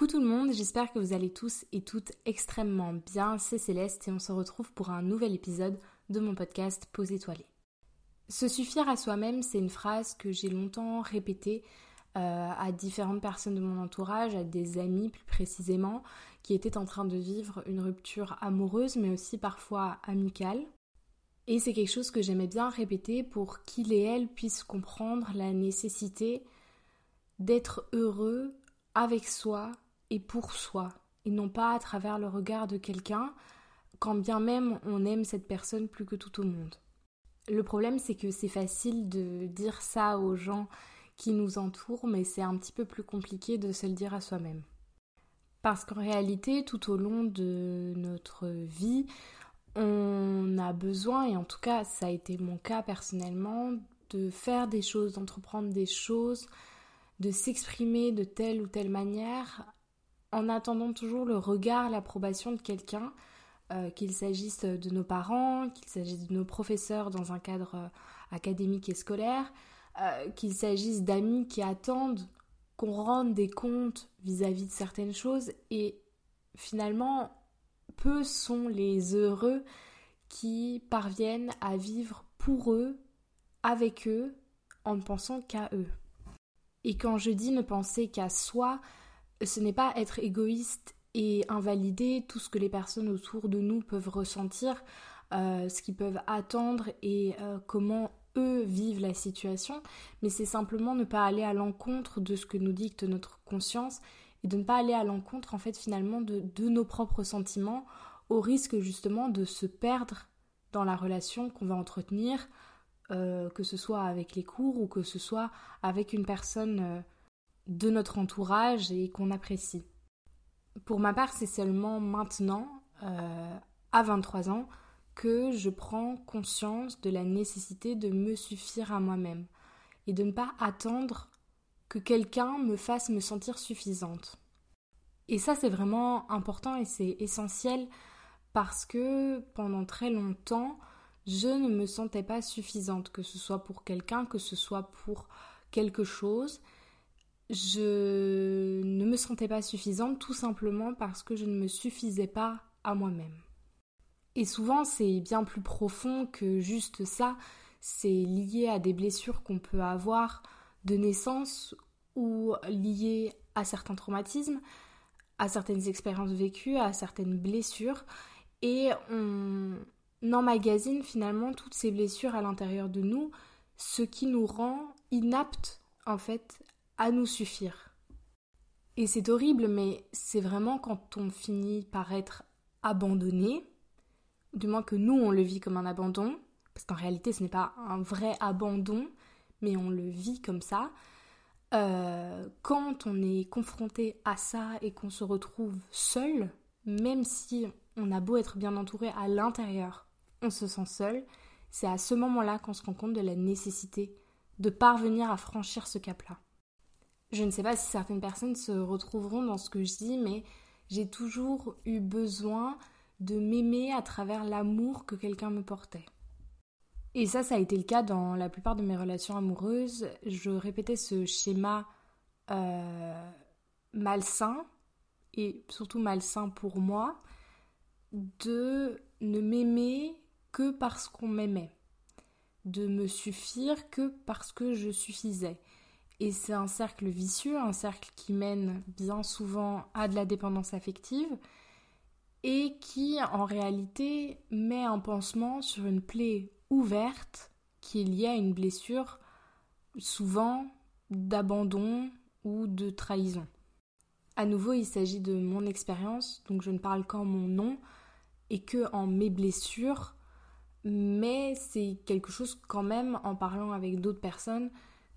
Coucou tout le monde, j'espère que vous allez tous et toutes extrêmement bien. C'est Céleste et on se retrouve pour un nouvel épisode de mon podcast Pause étoilée. Se suffire à soi-même, c'est une phrase que j'ai longtemps répétée euh, à différentes personnes de mon entourage, à des amis plus précisément, qui étaient en train de vivre une rupture amoureuse mais aussi parfois amicale. Et c'est quelque chose que j'aimais bien répéter pour qu'il et elle puissent comprendre la nécessité d'être heureux avec soi et pour soi, et non pas à travers le regard de quelqu'un, quand bien même on aime cette personne plus que tout au monde. Le problème, c'est que c'est facile de dire ça aux gens qui nous entourent, mais c'est un petit peu plus compliqué de se le dire à soi-même. Parce qu'en réalité, tout au long de notre vie, on a besoin, et en tout cas ça a été mon cas personnellement, de faire des choses, d'entreprendre des choses, de s'exprimer de telle ou telle manière en attendant toujours le regard, l'approbation de quelqu'un, euh, qu'il s'agisse de nos parents, qu'il s'agisse de nos professeurs dans un cadre euh, académique et scolaire, euh, qu'il s'agisse d'amis qui attendent qu'on rende des comptes vis-à-vis de certaines choses et finalement peu sont les heureux qui parviennent à vivre pour eux, avec eux, en ne pensant qu'à eux. Et quand je dis ne penser qu'à soi, ce n'est pas être égoïste et invalider tout ce que les personnes autour de nous peuvent ressentir, euh, ce qu'ils peuvent attendre et euh, comment eux vivent la situation, mais c'est simplement ne pas aller à l'encontre de ce que nous dicte notre conscience et de ne pas aller à l'encontre en fait finalement de, nos propres sentiments au risque justement de se perdre dans la relation qu'on va entretenir euh, que ce soit avec les cours ou que ce soit avec une personne de notre entourage et qu'on apprécie. Pour ma part, c'est seulement maintenant, euh, à 23 ans, que je prends conscience de la nécessité de me suffire à moi-même et de ne pas attendre que quelqu'un me fasse me sentir suffisante. Et ça, c'est vraiment important et c'est essentiel parce que pendant très longtemps, je ne me sentais pas suffisante, que ce soit pour quelqu'un, que ce soit pour quelque chose. Je ne me sentais pas suffisante tout simplement parce que je ne me suffisais pas à moi-même. Et souvent c'est bien plus profond que juste ça, c'est lié à des blessures qu'on peut avoir de naissance ou liées à certains traumatismes, à certaines expériences vécues, à certaines blessures. Et on, emmagasine finalement toutes ces blessures à l'intérieur de nous, ce qui nous rend inaptes en fait à nous suffire. Et c'est horrible, mais c'est vraiment quand on finit par être abandonné, du moins que nous on le vit comme un abandon, parce qu'en réalité ce n'est pas un vrai abandon, mais on le vit comme ça. Euh, quand on est confronté à ça et qu'on se retrouve seul, même si on a beau être bien entouré à l'intérieur, on se sent seul, c'est à ce moment-là qu'on se rend compte de la nécessité de parvenir à franchir ce cap-là. Je ne sais pas si certaines personnes se retrouveront dans ce que je dis, mais j'ai toujours eu besoin de m'aimer à travers l'amour que quelqu'un me portait. Et ça, ça a été le cas dans la plupart de mes relations amoureuses. Je répétais ce schéma euh, malsain, et surtout malsain pour moi, de ne m'aimer que parce qu'on m'aimait, de me suffire que parce que je suffisais. Et c'est un cercle vicieux, un cercle qui mène bien souvent à de la dépendance affective et qui en réalité met un pansement sur une plaie ouverte qui est liée à une blessure souvent d'abandon ou de trahison. À nouveau, il s'agit de mon expérience, donc je ne parle qu'en mon nom et que en mes blessures mais c'est quelque chose quand même en parlant avec d'autres personnes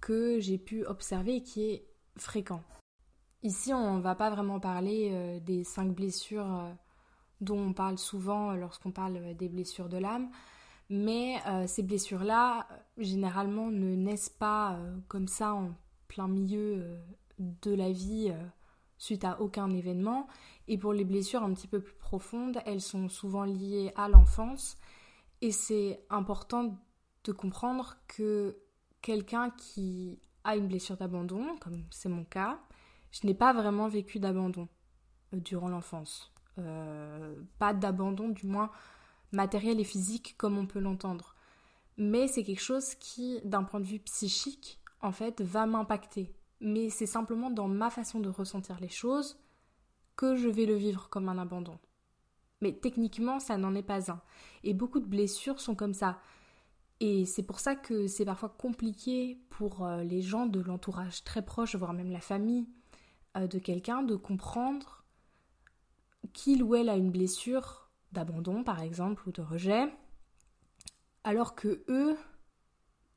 que j'ai pu observer et qui est fréquent. Ici, on ne va pas vraiment parler euh, des cinq blessures euh, dont on parle souvent lorsqu'on parle des blessures de l'âme, mais euh, ces blessures-là, généralement, ne naissent pas comme ça en plein milieu de la vie suite à aucun événement. Et pour les blessures un petit peu plus profondes, elles sont souvent liées à l'enfance et c'est important de comprendre que quelqu'un qui a une blessure d'abandon, comme c'est mon cas, je n'ai pas vraiment vécu d'abandon euh, durant l'enfance. pas d'abandon, du moins matériel et physique, comme on peut l'entendre. Mais c'est quelque chose qui, d'un point de vue psychique, en fait, va m'impacter. Mais c'est simplement dans ma façon de ressentir les choses que je vais le vivre comme un abandon. Mais techniquement, ça n'en est pas un. Et beaucoup de blessures sont comme ça. Et c'est pour ça que c'est parfois compliqué pour euh, les gens de l'entourage très proche, voire même la famille euh, de quelqu'un, de comprendre qu'il ou elle a une blessure d'abandon, par exemple, ou de rejet, alors que eux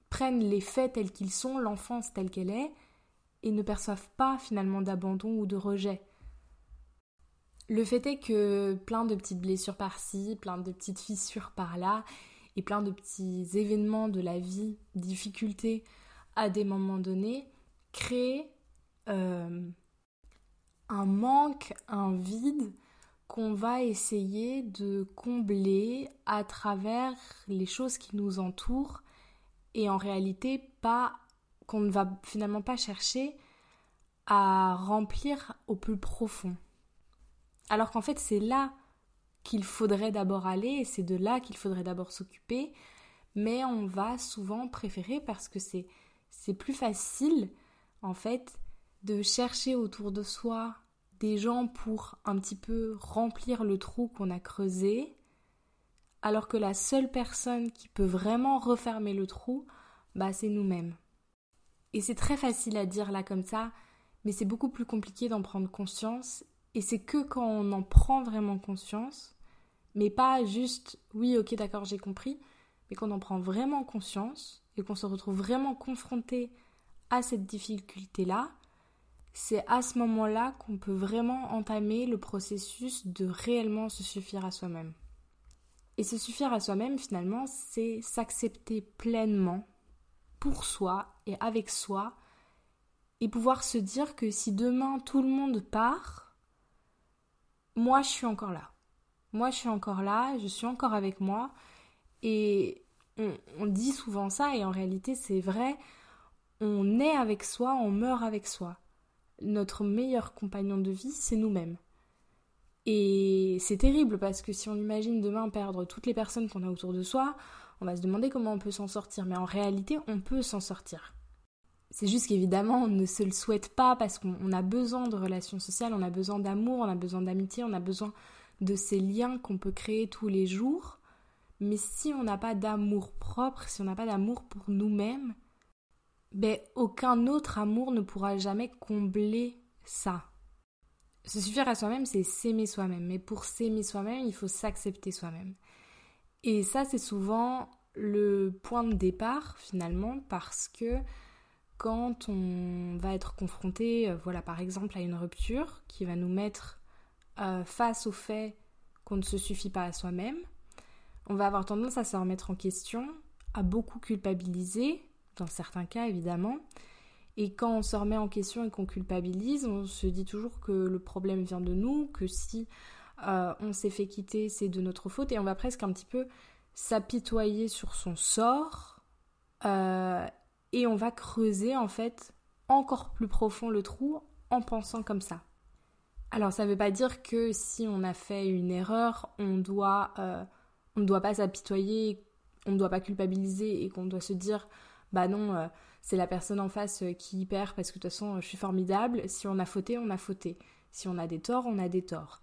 prennent les faits tels qu'ils sont, l'enfance telle qu'elle est, et ne perçoivent pas finalement d'abandon ou de rejet. Le fait est que plein de petites blessures par-ci, plein de petites fissures par-là, et plein de petits événements de la vie, difficultés à des moments donnés, créent euh, un manque, un vide qu'on va essayer de combler à travers les choses qui nous entourent et en réalité pas qu'on ne va finalement pas chercher à remplir au plus profond. Alors qu'en fait, c'est là qu'il faudrait d'abord aller et c'est de là qu'il faudrait d'abord s'occuper, mais on va souvent préférer parce que c'est plus facile en fait de chercher autour de soi des gens pour un petit peu remplir le trou qu'on a creusé, alors que la seule personne qui peut vraiment refermer le trou, bah c'est nous-mêmes. Et c'est très facile à dire là comme ça, mais c'est beaucoup plus compliqué d'en prendre conscience et c'est que quand on en prend vraiment conscience, mais pas juste oui, ok, d'accord, j'ai compris, mais qu'on en prend vraiment conscience et qu'on se retrouve vraiment confronté à cette difficulté-là, c'est à ce moment-là qu'on peut vraiment entamer le processus de réellement se suffire à soi-même. Et se suffire à soi-même, finalement, c'est s'accepter pleinement pour soi et avec soi et pouvoir se dire que si demain tout le monde part, moi je suis encore là. Moi je suis encore là, je suis encore avec moi. Et on, dit souvent ça et en réalité c'est vrai. On est avec soi, on meurt avec soi. Notre meilleur compagnon de vie, c'est nous-mêmes. Et c'est terrible parce que si on imagine demain perdre toutes les personnes qu'on a autour de soi, on va se demander comment on peut s'en sortir. Mais en réalité, on peut s'en sortir. C'est juste qu'évidemment, on ne se le souhaite pas parce qu'on a besoin de relations sociales, on a besoin d'amour, on a besoin d'amitié, on a besoin de ces liens qu'on peut créer tous les jours. Mais si on n'a pas d'amour propre, si on n'a pas d'amour pour nous-mêmes, ben aucun autre amour ne pourra jamais combler ça. Se suffire à soi-même, c'est s'aimer soi-même. Mais pour s'aimer soi-même, il faut s'accepter soi-même. Et ça, c'est souvent le point de départ finalement parce que quand on va être confronté, euh, voilà, par exemple, à une rupture qui va nous mettre euh, face au fait qu'on ne se suffit pas à soi-même, on va avoir tendance à se remettre en question, à beaucoup culpabiliser, dans certains cas évidemment. Et quand on se remet en question et qu'on culpabilise, on se dit toujours que le problème vient de nous, que si euh, on s'est fait quitter, c'est de notre faute, et on va presque un petit peu s'apitoyer sur son sort et on va creuser en fait encore plus profond le trou en pensant comme ça. Alors ça ne veut pas dire que si on a fait une erreur, on euh, ne doit pas s'apitoyer, on ne doit pas culpabiliser et qu'on doit se dire bah non, euh, c'est la personne en face euh, qui perd parce que de toute façon je suis formidable. Si on a fauté, on a fauté. Si on a des torts, on a des torts.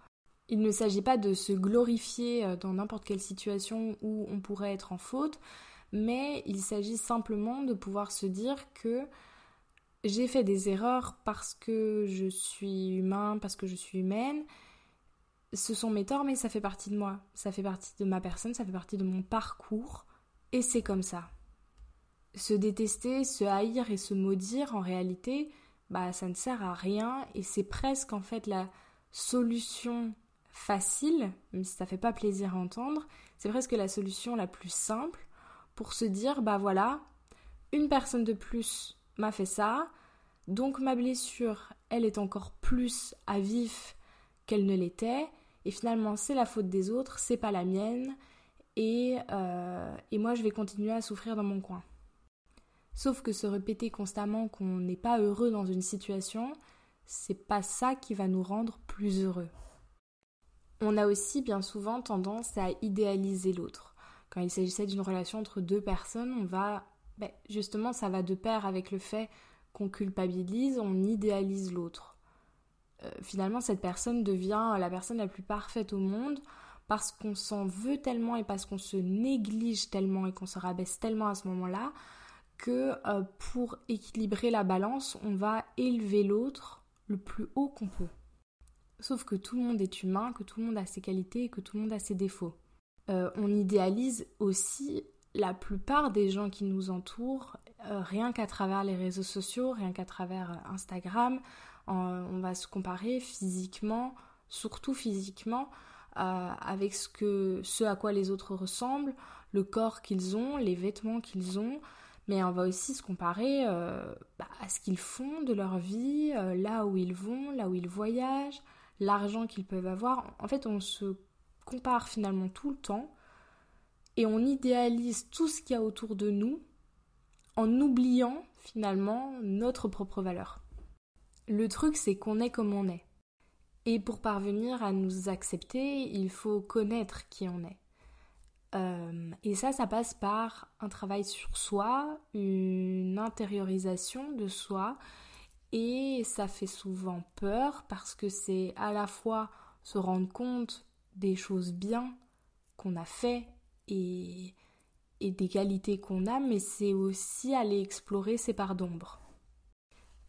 Il ne s'agit pas de se glorifier dans n'importe quelle situation où on pourrait être en faute, mais il s'agit simplement de pouvoir se dire que j'ai fait des erreurs parce que je suis humain, parce que je suis humaine. Ce sont mes torts, mais ça fait partie de moi, ça fait partie de ma personne, ça fait partie de mon parcours, et c'est comme ça. Se détester, se haïr et se maudire, en réalité, bah ça ne sert à rien, et c'est presque en fait la solution facile, même si ça fait pas plaisir à entendre, c'est presque la solution la plus simple pour se dire bah voilà, une personne de plus m'a fait ça, donc ma blessure, elle est encore plus à vif qu'elle ne l'était, et finalement c'est la faute des autres, c'est pas la mienne, et, euh, et moi je vais continuer à souffrir dans mon coin. Sauf que se répéter constamment qu'on n'est pas heureux dans une situation, c'est pas ça qui va nous rendre plus heureux. On a aussi bien souvent tendance à idéaliser l'autre. Quand il s'agissait d'une relation entre deux personnes, on va ben, justement ça va de pair avec le fait qu'on culpabilise, on idéalise l'autre. Euh, finalement, cette personne devient la personne la plus parfaite au monde parce qu'on s'en veut tellement et parce qu'on se néglige tellement et qu'on se rabaisse tellement à ce moment-là que euh, pour équilibrer la balance, on va élever l'autre le plus haut qu'on peut. Sauf que tout le monde est humain, que tout le monde a ses qualités et que tout le monde a ses défauts. Euh, on idéalise aussi la plupart des gens qui nous entourent, euh, rien qu'à travers les réseaux sociaux, rien qu'à travers Instagram. on va se comparer physiquement, surtout physiquement, avec ce, à quoi les autres ressemblent, le corps qu'ils ont, les vêtements qu'ils ont, mais on va aussi se comparer euh, bah, à ce qu'ils font de leur vie, euh, là où ils vont, là où ils voyagent, l'argent qu'ils peuvent avoir. En fait, on se compare finalement tout le temps et on idéalise tout ce qu'il y a autour de nous en oubliant finalement notre propre valeur. Le truc, c'est qu'on est comme on est. Et pour parvenir à nous accepter, il faut connaître qui on est. Euh, et ça, ça passe par un travail sur soi, une intériorisation de soi. Et ça fait souvent peur parce que c'est à la fois se rendre compte des choses bien qu'on a fait et, et des qualités qu'on a, mais c'est aussi aller explorer ses parts d'ombre.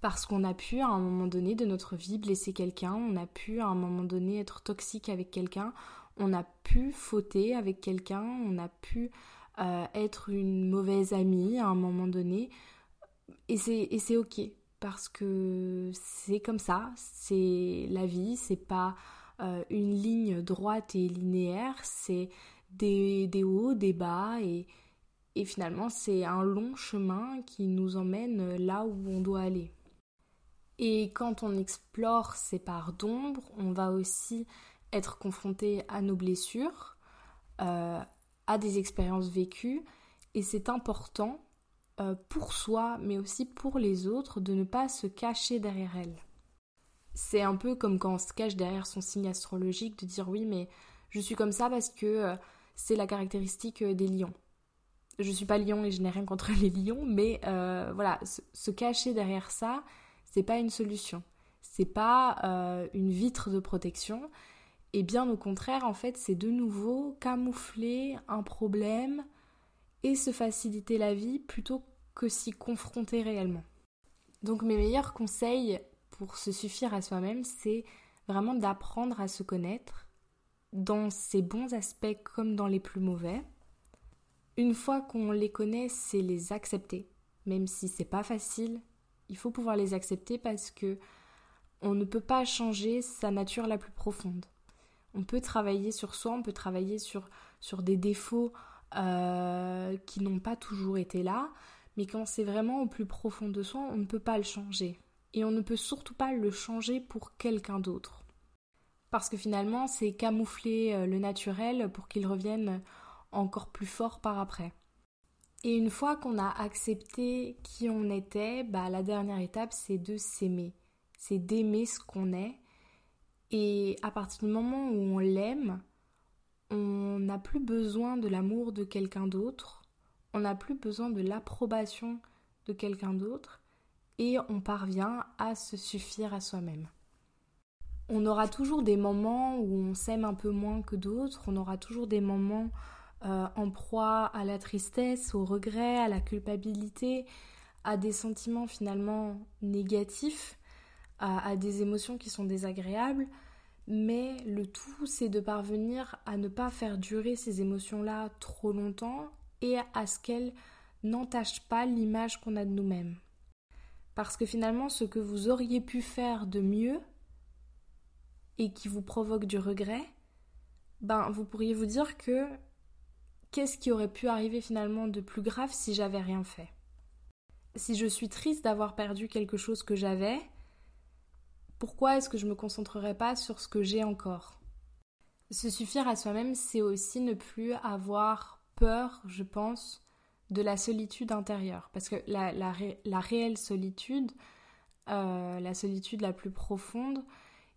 Parce qu'on a pu à un moment donné de notre vie blesser quelqu'un, on a pu à un moment donné être toxique avec quelqu'un, on a pu fauter avec quelqu'un, on a pu euh, être une mauvaise amie à un moment donné. Et c'est ok, parce que c'est comme ça, c'est la vie, c'est pas euh, une ligne droite et linéaire, c'est des, hauts, des bas, et, et finalement c'est un long chemin qui nous emmène là où on doit aller. Et quand on explore ces parts d'ombre, on va aussi être confronté à nos blessures, euh, à des expériences vécues, et c'est important euh, pour soi, mais aussi pour les autres, de ne pas se cacher derrière elles. C'est un peu comme quand on se cache derrière son signe astrologique, de dire oui, mais je suis comme ça parce que euh, c'est la caractéristique des lions. Je suis pas lion et je n'ai rien contre les lions, mais voilà, se, cacher derrière ça, c'est pas une solution. C'est pas une vitre de protection, et bien au contraire, en fait, c'est de nouveau camoufler un problème et se faciliter la vie plutôt que s'y confronter réellement. Donc mes meilleurs conseils pour se suffire à soi-même, c'est vraiment d'apprendre à se connaître dans ses bons aspects comme dans les plus mauvais. Une fois qu'on les connaît, c'est les accepter, même si c'est pas facile. Il faut pouvoir les accepter parce que on ne peut pas changer sa nature la plus profonde. On peut travailler sur soi, on peut travailler sur, sur des défauts euh, qui n'ont pas toujours été là, mais quand c'est vraiment au plus profond de soi, on ne peut pas le changer. Et on ne peut surtout pas le changer pour quelqu'un d'autre. Parce que finalement, c'est camoufler euh, le naturel pour qu'il revienne encore plus fort par après. Et une fois qu'on a accepté qui on était, bah, la dernière étape, c'est de s'aimer. C'est d'aimer ce qu'on est et à partir du moment où on l'aime, on n'a plus besoin de l'amour de quelqu'un d'autre, on n'a plus besoin de l'approbation de quelqu'un d'autre, et on parvient à se suffire à soi-même. On aura toujours des moments où on s'aime un peu moins que d'autres, on aura toujours des moments euh, en proie à la tristesse, au regret, à la culpabilité, à des sentiments finalement négatifs à, des émotions qui sont désagréables, mais le tout c'est de parvenir à ne pas faire durer ces émotions-là trop longtemps et à ce qu'elles n'entachent pas l'image qu'on a de nous-mêmes. Parce que finalement, ce que vous auriez pu faire de mieux et qui vous provoque du regret, ben vous pourriez vous dire que qu'est-ce qui aurait pu arriver finalement de plus grave si j'avais rien fait? Si je suis triste d'avoir perdu quelque chose que j'avais, pourquoi est-ce que je me concentrerai pas sur ce que j'ai encore? Se suffire à soi-même, c'est aussi ne plus avoir peur, je pense, de la solitude intérieure. Parce que la, réelle solitude, euh, la solitude la plus profonde,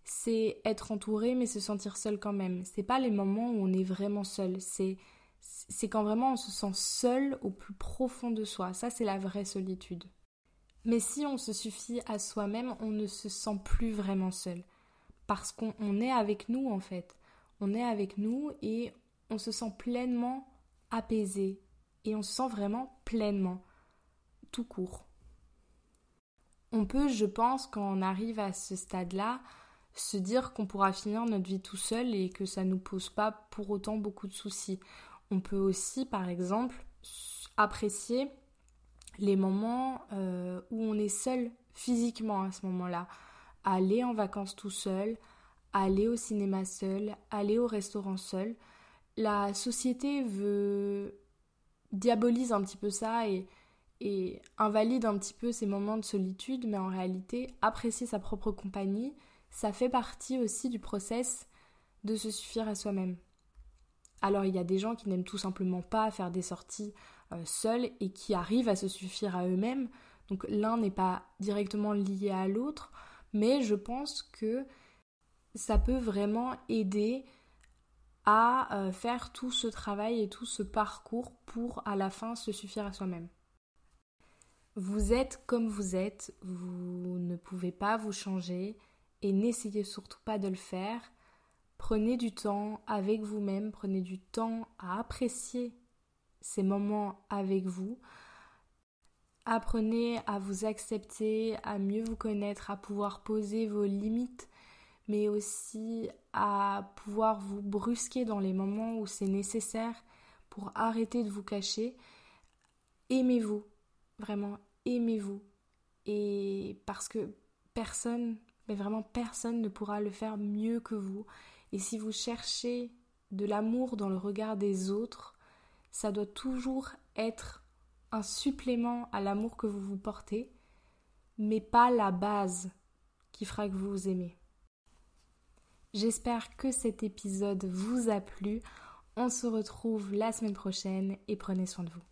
c'est être entouré mais se sentir seul quand même. C'est pas les moments où on est vraiment seul, c'est c'est quand vraiment on se sent seul au plus profond de soi. Ça c'est la vraie solitude. Mais si on se suffit à soi-même, on ne se sent plus vraiment seul parce qu'on est avec nous en fait. On est avec nous et on se sent pleinement apaisé et on se sent vraiment pleinement tout court. On peut, je pense, quand on arrive à ce stade-là, se dire qu'on pourra finir notre vie tout seul et que ça ne nous pose pas pour autant beaucoup de soucis. On peut aussi, par exemple, apprécier les moments euh, où on est seul physiquement à ce moment-là. Aller en vacances tout seul, aller au cinéma seul, aller au restaurant seul. La société veut diabolise un petit peu ça et invalide un petit peu ces moments de solitude, mais en réalité, apprécier sa propre compagnie, ça fait partie aussi du process de se suffire à soi-même. Alors il y a des gens qui n'aiment tout simplement pas faire des sorties euh, seuls et qui arrivent à se suffire à eux-mêmes. Donc l'un n'est pas directement lié à l'autre, mais je pense que ça peut vraiment aider à euh, faire tout ce travail et tout ce parcours pour à la fin se suffire à soi-même. Vous êtes comme vous êtes, vous ne pouvez pas vous changer et n'essayez surtout pas de le faire. Prenez du temps avec vous-même, prenez du temps à apprécier ces moments avec vous. Apprenez à vous accepter, à mieux vous connaître, à pouvoir poser vos limites, mais aussi à pouvoir vous brusquer dans les moments où c'est nécessaire pour arrêter de vous cacher. Aimez-vous, Vraiment, aimez-vous. Et parce que personne, mais vraiment personne ne pourra le faire mieux que vous. Et si vous cherchez de l'amour dans le regard des autres, ça doit toujours être un supplément à l'amour que vous vous portez, mais pas la base qui fera que vous vous aimez. J'espère que cet épisode vous a plu. On se retrouve la semaine prochaine et prenez soin de vous.